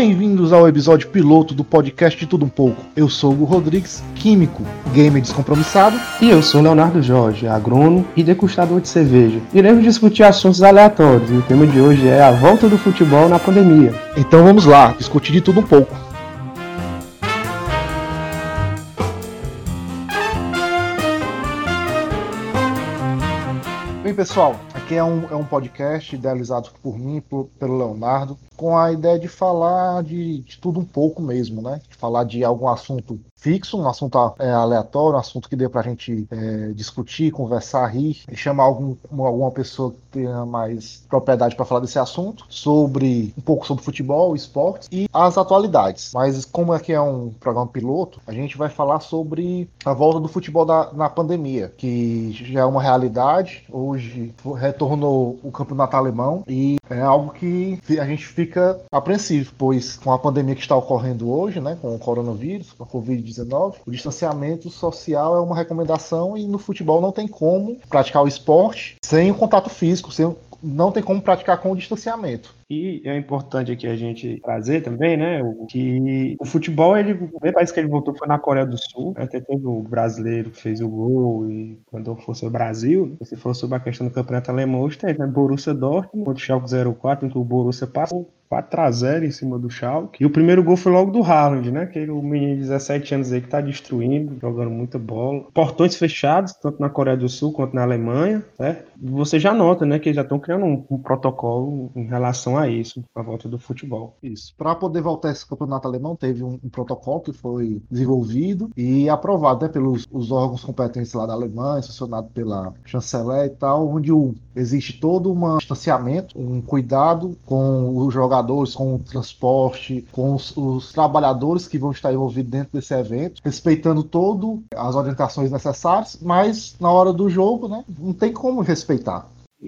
Bem-vindos ao episódio piloto do podcast de Tudo Um Pouco. Eu sou o Rodrigues, químico, gamer descompromissado. E eu sou Leonardo Jorge, agrônomo e degustador de cerveja. Iremos discutir assuntos aleatórios e o tema de hoje é a volta do futebol na pandemia. Então vamos lá, discutir de tudo um pouco. Bem, pessoal, aqui é um, é um podcast idealizado por mim, por, pelo Leonardo, com a ideia de falar de, de, tudo um pouco mesmo, né? De falar de algum assunto fixo, um assunto é, aleatório, um assunto que dê pra gente é, discutir, conversar, rir, e chamar algum, alguma pessoa que tenha mais propriedade para falar desse assunto, sobre um pouco sobre futebol, esportes e as atualidades. Mas como aqui é um programa piloto, a gente vai falar sobre a volta do futebol da, na pandemia, que já é uma realidade. Hoje retornou o campeonato alemão e é algo que a gente fica apreensivo, pois com a pandemia que está ocorrendo hoje, né, com o coronavírus, com a Covid o distanciamento social é uma recomendação e no futebol não tem como praticar o esporte sem o contato físico, sem, não tem como praticar com o distanciamento. E é importante aqui a gente trazer também, né, que o futebol, ele, o primeiro país que ele voltou foi na Coreia do Sul, até teve o brasileiro que fez o gol e quando for sobre o Brasil, se for sobre a questão do campeonato alemão, hoje tem, né, Borussia Dortmund contra o Schalke 04, em que o Borussia passou 4x0 em cima do Schalke. E o primeiro gol foi logo do Haaland, né? Que o menino de 17 anos aí que tá destruindo, jogando muita bola. Portões fechados, tanto na Coreia do Sul quanto na Alemanha, certo? Você já nota, né, que eles já estão criando um, um, protocolo em relação a isso, a volta do futebol. Isso. Para poder voltar esse campeonato alemão, teve um, um, protocolo que foi desenvolvido e aprovado, né, pelos os órgãos competentes lá da Alemanha, sancionado pela chanceler e tal, onde o, existe todo um distanciamento, um cuidado com os jogadores com o transporte, com os, os, trabalhadores que vão estar envolvidos dentro desse evento, respeitando todas as orientações necessárias, mas na hora do jogo, né, não tem como respeitar.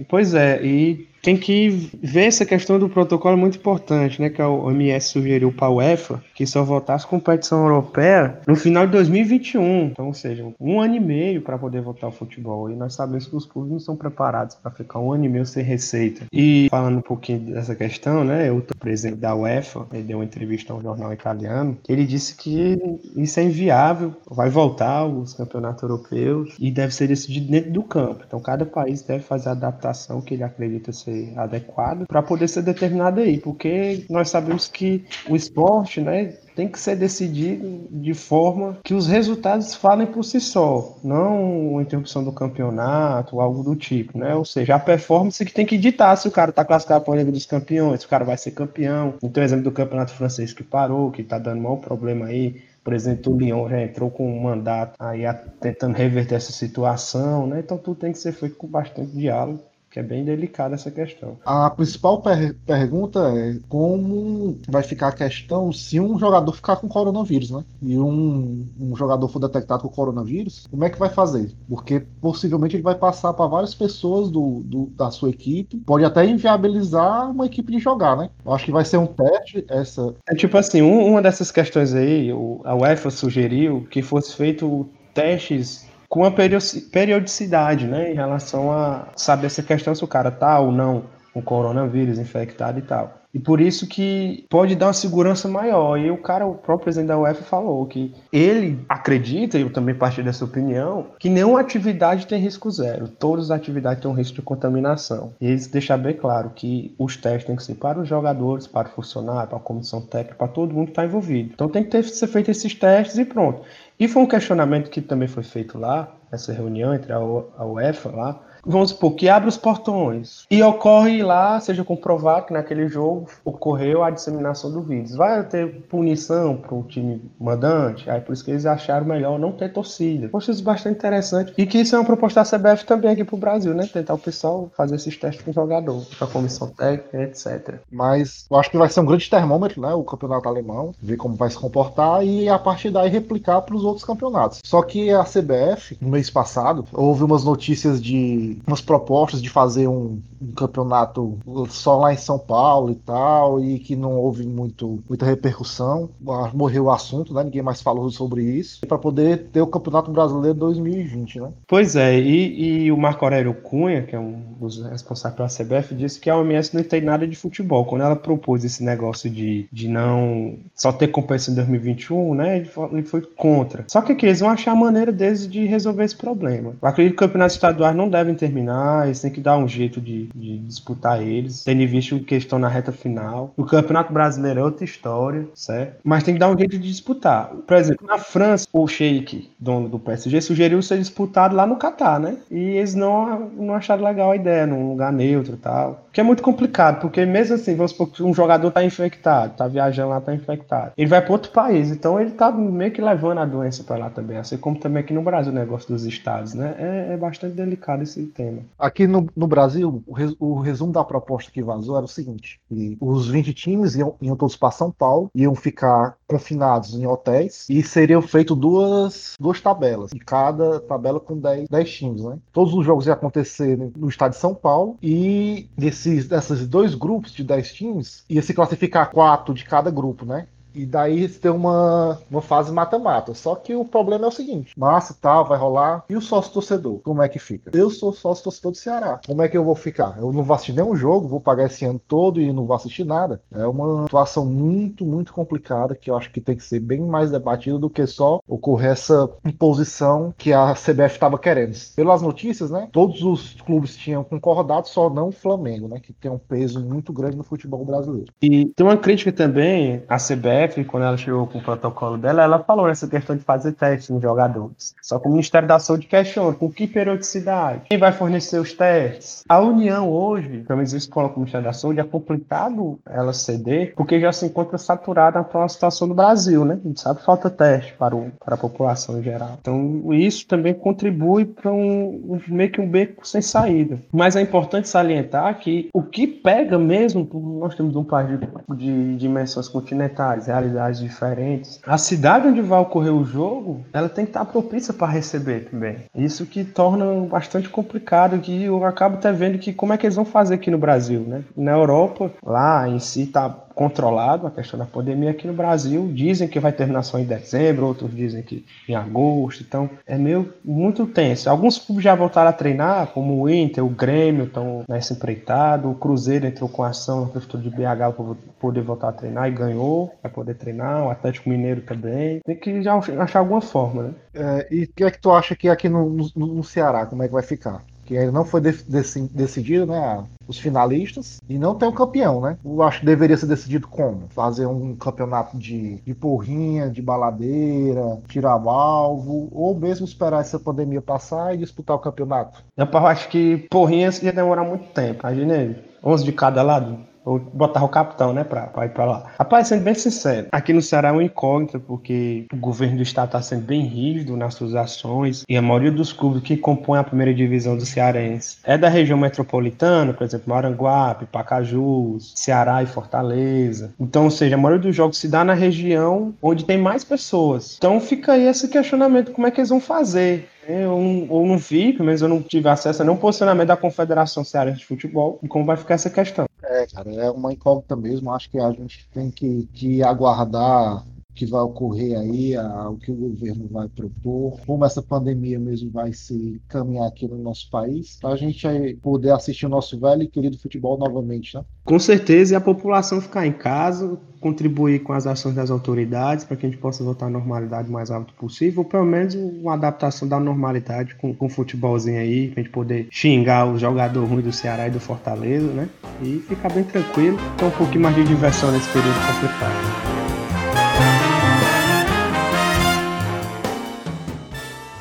Pois é, e tem que ver essa questão do protocolo muito importante, né? Que a OMS sugeriu para a UEFA que só voltasse competição europeia no final de 2021. Então, ou seja, um ano e meio para poder voltar ao futebol. E nós sabemos que os clubes não são preparados para ficar um ano e meio sem receita. E falando um pouquinho dessa questão, né? O presidente da UEFA ele deu uma entrevista a um jornal italiano ele disse que isso é inviável, vai voltar os campeonatos europeus e deve ser decidido dentro do campo. Então, cada país deve fazer a adaptação que ele acredita ser ser adequado para poder ser determinado aí, porque nós sabemos que o esporte, né, tem que ser decidido de forma que os resultados falem por si só, não a interrupção do campeonato, algo do tipo, né? Ou seja, a performance que tem que ditar se o cara está classificado para a Liga dos Campeões, se o cara vai ser campeão. Então, exemplo do campeonato francês que parou, que está dando maior problema aí. Por exemplo, o Lyon já entrou com um mandato aí tentando reverter essa situação, né? Então tudo tem que ser feito com bastante diálogo que é bem delicada essa questão. A principal per pergunta é como vai ficar a questão se um jogador ficar com coronavírus, né? E um, um jogador for detectado com coronavírus, como é que vai fazer? Porque possivelmente ele vai passar para várias pessoas do, do, da sua equipe, pode até inviabilizar uma equipe de jogar, né? Eu acho que vai ser um teste essa. É tipo assim, um, uma dessas questões aí, a UEFA sugeriu que fosse feito testes com a periodicidade, né, em relação a saber essa questão se o cara tá ou não com coronavírus infectado e tal. E por isso que pode dar uma segurança maior. E o cara, o próprio presidente da UEFA falou que ele acredita, e eu também partilho dessa opinião, que nenhuma atividade tem risco zero. Todas as atividades têm um risco de contaminação. E eles deixam bem claro que os testes têm que ser para os jogadores, para o funcionário, para a comissão técnica, para todo mundo que está envolvido. Então tem que ter, ser feito esses testes e pronto. E foi um questionamento que também foi feito lá, nessa reunião entre a UEFA lá, vamos supor, que abre os portões e ocorre lá, seja comprovado que naquele jogo ocorreu a disseminação do vírus. Vai ter punição para o time mandante? Aí por isso que eles acharam melhor não ter torcida. Poxa, isso é bastante interessante. E que isso é uma proposta da CBF também aqui para o Brasil, né? Tentar o pessoal fazer esses testes com o jogador, com a comissão técnica, etc. Mas eu acho que vai ser um grande termômetro, né? O campeonato alemão, ver como vai se comportar e a partir daí replicar para os outros campeonatos. Só que a CBF, no mês passado, houve umas notícias de umas propostas de fazer um, um, campeonato só lá em São Paulo e tal, e que não houve muito, muita repercussão. Morreu o assunto, né? Ninguém mais falou sobre isso. Para poder ter o Campeonato Brasileiro 2020, né? Pois é, e, e o Marco Aurélio Cunha, que é um dos responsáveis pela CBF, disse que a OMS não entende nada de futebol. Quando ela propôs esse negócio de, de não só ter competição em 2021, né? Ele foi contra. Só que aqui eles vão achar a maneira deles de resolver esse problema. Eu acredito que o campeonato estaduais não devem terminar, eles têm que dar um jeito de, de disputar eles, tendo visto que estão na reta final. O campeonato brasileiro é outra história, certo? Mas tem que dar um jeito de disputar. Por exemplo, na França, o Sheik, dono do PSG, sugeriu ser disputado lá no Catar, né? E eles não, não acharam legal a ideia, num lugar neutro e tal. Que é muito complicado, porque mesmo assim, vamos supor que um jogador tá infectado, tá viajando lá, tá infectado. Ele vai para outro país, então ele tá meio que levando a doença para lá também. Assim como também aqui no Brasil o negócio dos estados, né? É, é bastante delicado esse tema. Aqui no, no Brasil, o, res, o, resumo da proposta que vazou era o seguinte: os 20 times iam, iam todos para São Paulo, iam ficar confinados em hotéis e seriam feitas duas, duas tabelas, e cada tabela com 10, 10 times, né? Todos os jogos iam acontecer no estado de São Paulo e desses, desses dois grupos de 10 times ia se classificar quatro de cada grupo, né? E daí tem uma, uma fase mata-mata. Só que o problema é o seguinte: massa tal, vai rolar. E o sócio torcedor? Como é que fica? Eu sou sócio torcedor do Ceará. Como é que eu vou ficar? Eu não vou assistir nenhum jogo, vou pagar esse ano todo e não vou assistir nada. É uma situação muito, muito complicada que eu acho que tem que ser bem mais debatida do que só ocorrer essa imposição que a CBF estava querendo. Pelas notícias, né? Todos os clubes tinham concordado, só não o Flamengo, né? Que tem um peso muito grande no futebol brasileiro. E tem uma crítica também à CBF Quando ela chegou com o protocolo dela, ela falou nessa questão de fazer testes nos jogadores. Só que o Ministério da Saúde questiona com que periodicidade? Quem vai fornecer os testes? A União hoje, pelo menos isso coloca o Ministério da Saúde, é complicado ela ceder, porque já se encontra saturada a atual situação do Brasil, né? A gente sabe que falta teste para, o, para a população em geral. Então, isso também contribui para um, um, meio que um beco sem saída. Mas é importante salientar que o que pega mesmo, nós temos um país de, de dimensões continentais, realidades diferentes. A cidade onde vai ocorrer o jogo, ela tem que estar propícia para receber também. Isso que torna bastante complicado, que eu acabo até vendo que como é que eles vão fazer aqui no Brasil, né? Na Europa, lá em si tá controlado a questão da pandemia aqui no Brasil. Dizem que vai terminar só em dezembro, outros dizem que em agosto. Então é meio muito tenso. Alguns clubes já voltaram a treinar, como o Inter, o Grêmio estão nessa empreitada. O Cruzeiro entrou com ação na prefeitura de BH para poder voltar a treinar e ganhou, vai poder treinar. O Atlético Mineiro também. Tem que já achar alguma forma, né? É, e o que é que tu acha que aqui no, no, no Ceará, como é que vai ficar? Que ainda não foi decidido, né? Os finalistas e não tem um campeão, né? Eu acho que deveria ser decidido como? Fazer um campeonato de, de porrinha, de baladeira, tirar o alvo, ou mesmo esperar essa pandemia passar e disputar o campeonato. Eu acho que porrinha ia demorar muito tempo. Imagina 11 de cada lado. Ou botar o capitão, né, pra, pra ir pra lá. Rapaz, sendo bem sincero, aqui no Ceará é uma incógnita, porque o governo do estado tá sendo bem rígido nas suas ações, e a maioria dos clubes que compõem a primeira divisão do Cearense é da região metropolitana, por exemplo, Maranguape, Pacajus, Ceará e Fortaleza. Então, ou seja, a maioria dos jogos se dá na região onde tem mais pessoas. Então fica aí esse questionamento, como é que eles vão fazer? Eu, eu não vi, pelo menos eu não tive acesso a nenhum posicionamento da Confederação Cearense de Futebol e como vai ficar essa questão. É, cara, é uma incógnita mesmo. Acho que a gente tem que, que aguardar que vai ocorrer aí, a, o que o governo vai propor, como essa pandemia mesmo vai se caminhar aqui no nosso país, para a gente poder assistir o nosso velho e querido futebol novamente, né? Com certeza, e a população ficar em casa, contribuir com as ações das autoridades para que a gente possa voltar à normalidade o mais rápido possível, ou pelo menos uma adaptação da normalidade com, com o futebolzinho aí, para a gente poder xingar o jogador ruim do Ceará e do Fortaleza, né? E ficar bem tranquilo, ter um pouquinho mais de diversão nesse período complicado.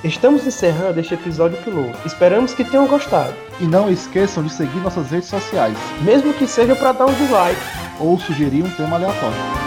Estamos encerrando este episódio piloto. Esperamos que tenham gostado. E não esqueçam de seguir nossas redes sociais, mesmo que seja para dar um dislike ou sugerir um tema aleatório.